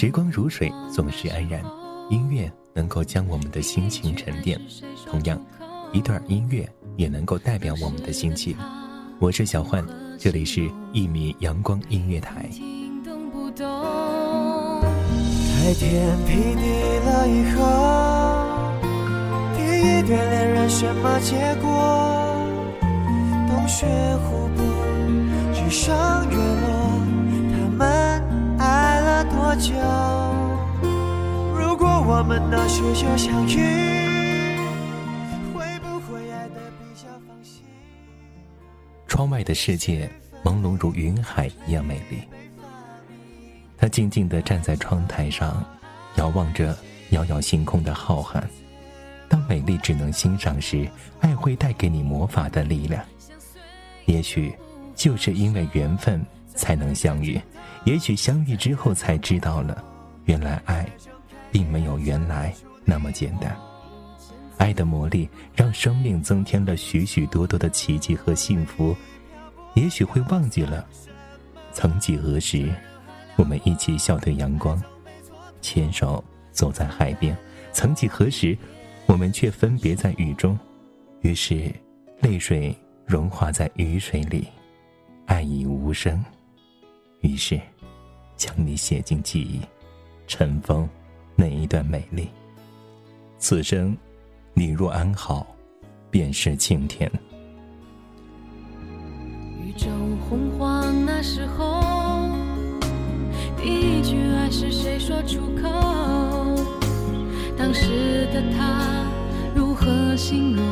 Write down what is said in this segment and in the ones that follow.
时光如水，总是安然。音乐能够将我们的心情沉淀，同样，一段音乐也能够代表我们的心情。我是小焕，这里是一米阳光音乐台。开天辟地了以后，第一对恋人什么结果？洞穴湖泊，纸上月，多久？如果我们那时就相遇，窗外的世界朦胧如云海一样美丽。他静静地站在窗台上，遥望着遥遥星空的浩瀚。当美丽只能欣赏时，爱会带给你魔法的力量。也许，就是因为缘分。才能相遇，也许相遇之后才知道了，原来爱，并没有原来那么简单。爱的魔力让生命增添了许许多多的奇迹和幸福。也许会忘记了，曾几何时，我们一起笑对阳光，牵手走在海边。曾几何时，我们却分别在雨中。于是，泪水融化在雨水里，爱已无声。于是，将你写进记忆，尘封那一段美丽。此生，你若安好，便是晴天。宇宙洪荒那时候，第一句爱是谁说出口？当时的他如何形容？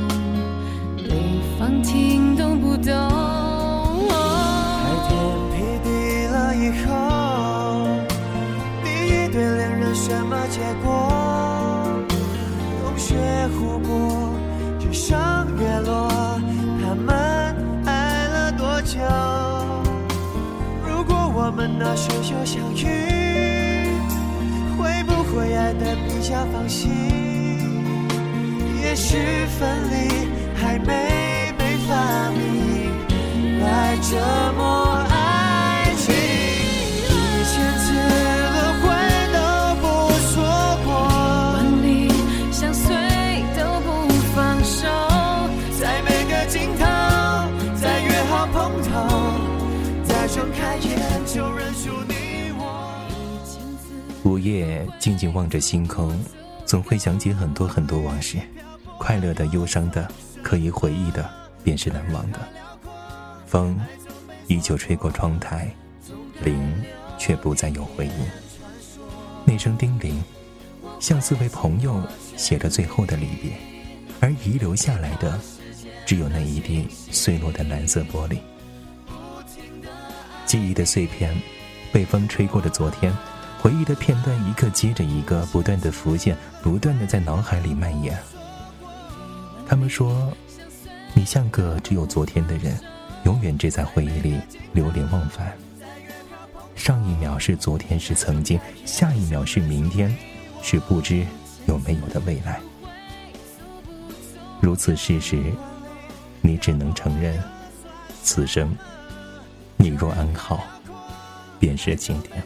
对方听懂不懂？我们那时就相遇，会不会爱得比较放心？也许分离还没被发明，来折磨。午夜静静望着星空，总会想起很多很多往事，快乐的、忧伤的，可以回忆的，便是难忘的。风依旧吹过窗台，铃却不再有回音。那声叮铃，像四位朋友写了最后的离别，而遗留下来的，只有那一地碎落的蓝色玻璃。记忆的碎片，被风吹过的昨天，回忆的片段一个接着一个，不断的浮现，不断的在脑海里蔓延。他们说，你像个只有昨天的人，永远只在回忆里流连忘返。上一秒是昨天，是曾经；下一秒是明天，是不知有没有的未来。如此事实，你只能承认，此生。你若安好，便是晴天。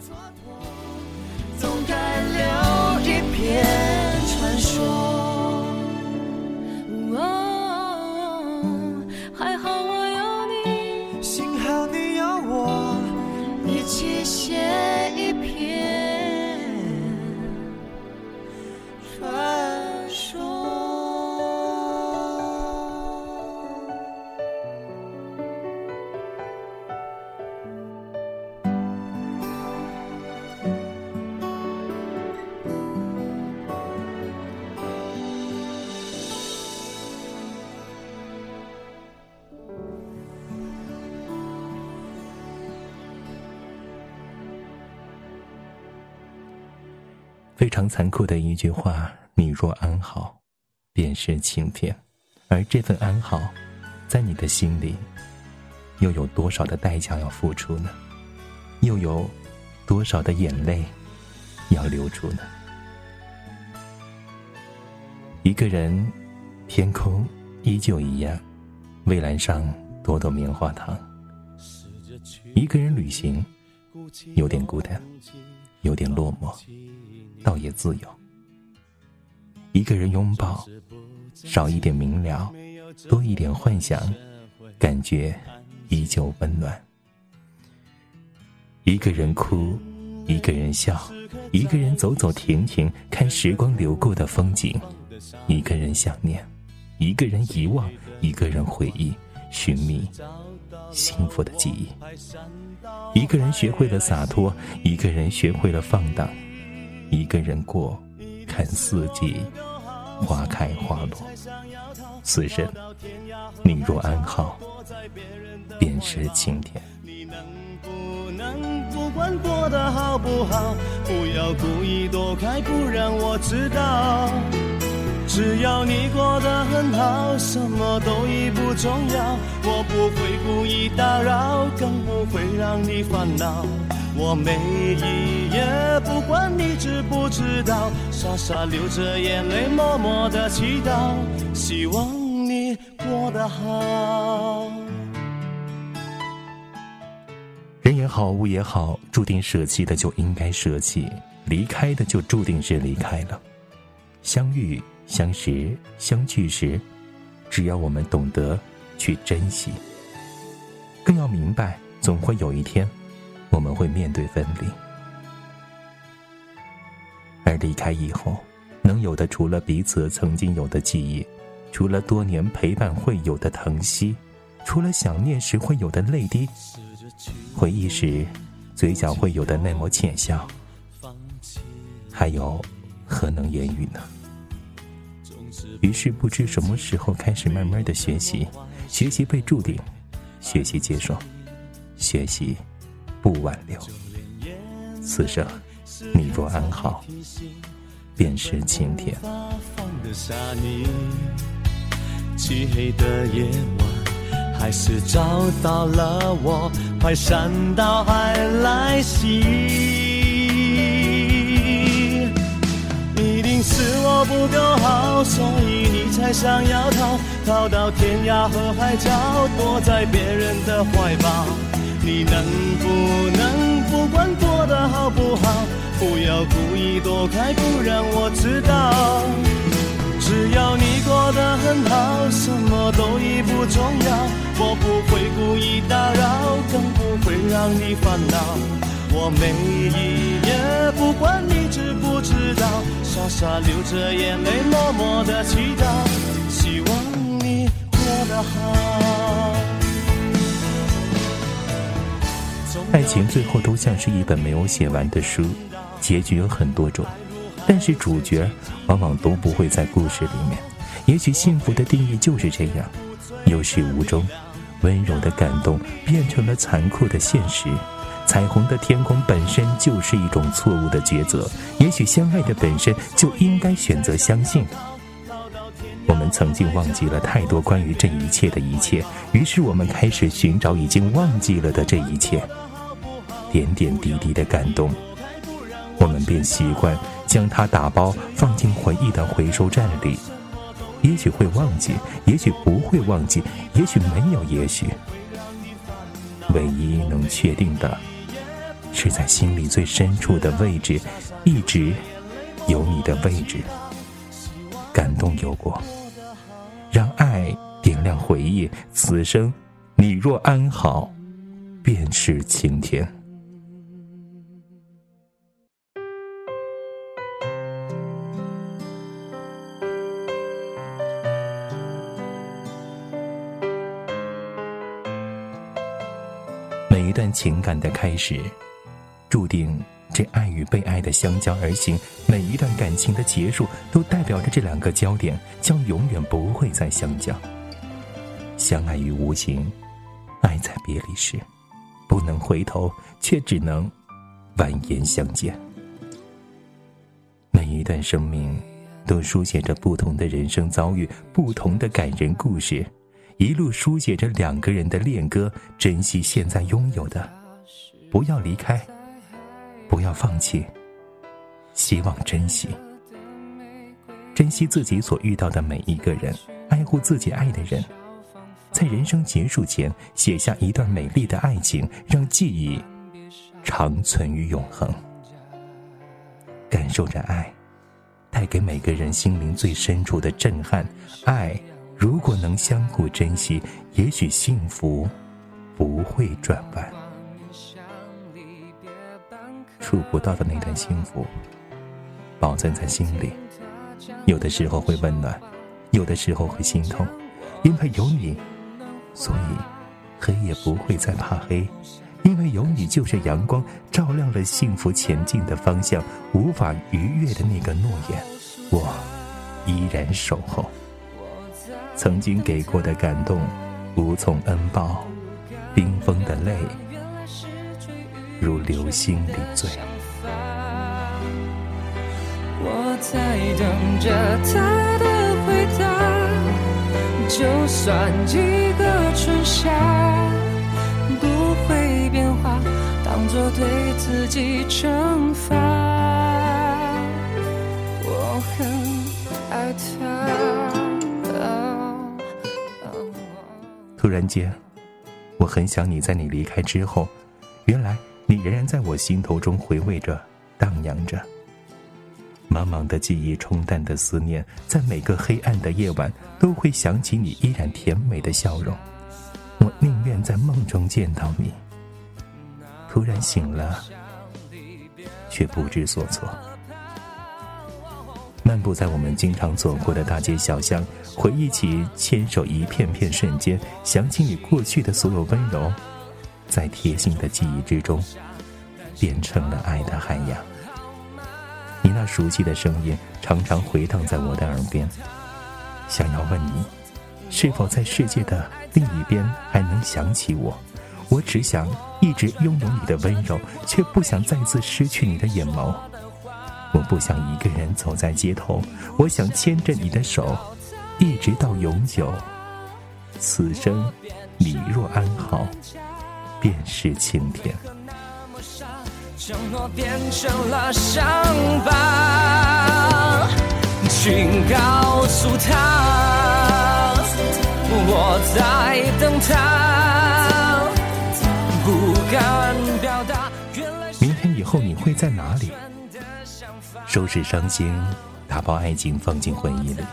非常残酷的一句话：“你若安好，便是晴天。”而这份安好，在你的心里，又有多少的代价要付出呢？又有多少的眼泪要流出呢？一个人，天空依旧一样，蔚蓝上朵朵棉花糖。一个人旅行，有点孤单，有点落寞。倒也自由。一个人拥抱，少一点明了，多一点幻想，感觉依旧温暖。一个人哭，一个人笑，一个人走走停停，看时光流过的风景。一个人想念，一个人遗忘，一个人回忆，寻觅幸福的记忆。一个人学会了洒脱，一个人学会了放荡。一个人过，看四季，花开花落。此生，你若安好，便是晴天。能不管过得好不好，不要故意躲开，不让我知道。只要你过得很好，什么都已不重要。我不会故意打扰，更不会让你烦恼。我每一夜不管你知不知道，傻傻流着眼泪，默默的祈祷，希望你过得好。人也好，物也好，注定舍弃的就应该舍弃，离开的就注定是离开了。相遇、相识、相聚时，只要我们懂得去珍惜，更要明白，总会有一天。我们会面对分离，而离开以后，能有的除了彼此曾经有的记忆，除了多年陪伴会有的疼惜，除了想念时会有的泪滴，回忆时嘴角会有的那抹浅笑，还有何能言语呢？于是不知什么时候开始慢慢的学习，学习被注定，学习接受，学习。不挽留，此生你若安好，便是晴天。漆黑的夜晚，还是找到了我，快闪到还来袭。是我不够好，所以你才想要逃，逃到天涯和海角，躲在别人的怀抱。你能不能不管过得好不好，不要故意躲开，不让我知道。只要你过得很好，什么都已不重要。我不会故意打扰，更不会让你烦恼。我每一夜不管你知不知道，傻傻流着眼泪，默默的祈祷，希望你过得好。爱情最后都像是一本没有写完的书，结局有很多种，但是主角往往都不会在故事里面。也许幸福的定义就是这样，有始无终，温柔的感动变成了残酷的现实。彩虹的天空本身就是一种错误的抉择。也许相爱的本身就应该选择相信。我们曾经忘记了太多关于这一切的一切，于是我们开始寻找已经忘记了的这一切。点点滴滴的感动，我们便习惯将它打包放进回忆的回收站里。也许会忘记，也许不会忘记，也许没有也许。唯一能确定的，是在心里最深处的位置，一直有你的位置。感动有过，让爱点亮回忆。此生，你若安好，便是晴天。每一段情感的开始，注定这爱与被爱的相交而行；每一段感情的结束，都代表着这两个焦点将永远不会再相交。相爱于无形，爱在别离时，不能回头，却只能婉言相见。每一段生命，都书写着不同的人生遭遇，不同的感人故事，一路书写着两个人的恋歌。珍惜现在拥有的，不要离开，不要放弃，希望珍惜，珍惜自己所遇到的每一个人，爱护自己爱的人，在人生结束前写下一段美丽的爱情，让记忆长存于永恒。感受着爱，带给每个人心灵最深处的震撼。爱如果能相互珍惜，也许幸福不会转弯。触不到的那段幸福，保存在心里。有的时候会温暖，有的时候会心痛，因为有你，所以黑夜不会再怕黑。因为有你，就是阳光，照亮了幸福前进的方向。无法逾越的那个诺言，我依然守候。曾经给过的感动，无从恩报。冰封的泪，如流星里醉。我在等着他的回答，就算几个春夏不会变化，当。做对自己惩罚。我很爱他。突然间，我很想你在你离开之后，原来你仍然在我心头中回味着、荡漾着。茫茫的记忆冲淡的思念，在每个黑暗的夜晚都会想起你依然甜美的笑容。我宁愿在梦中见到你。突然醒了，却不知所措。漫步在我们经常走过的大街小巷，回忆起牵手一片片瞬间，想起你过去的所有温柔，在贴心的记忆之中，变成了爱的海洋。你那熟悉的声音常常回荡在我的耳边，想要问你，是否在世界的另一边还能想起我？我只想一直拥有你的温柔，却不想再次失去你的眼眸。我不想一个人走在街头，我想牵着你的手，一直到永久。此生你若安好，便是晴天。承诺变成了伤疤，请告诉他，我在等他。明天以后你会在哪里？收拾伤心，打包爱情，放进回忆里，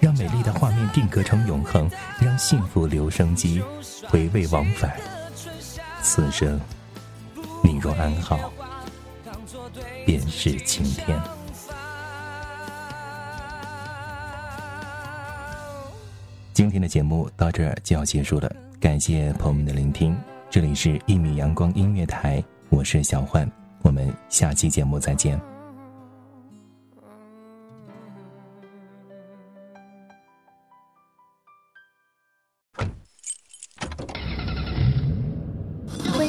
让美丽的画面定格成永恒，让幸福留声机回味往返。此生，你若安好，便是晴天。今天的节目到这儿就要结束了，感谢朋友们的聆听。这里是一米阳光音乐台，我是小焕，我们下期节目再见。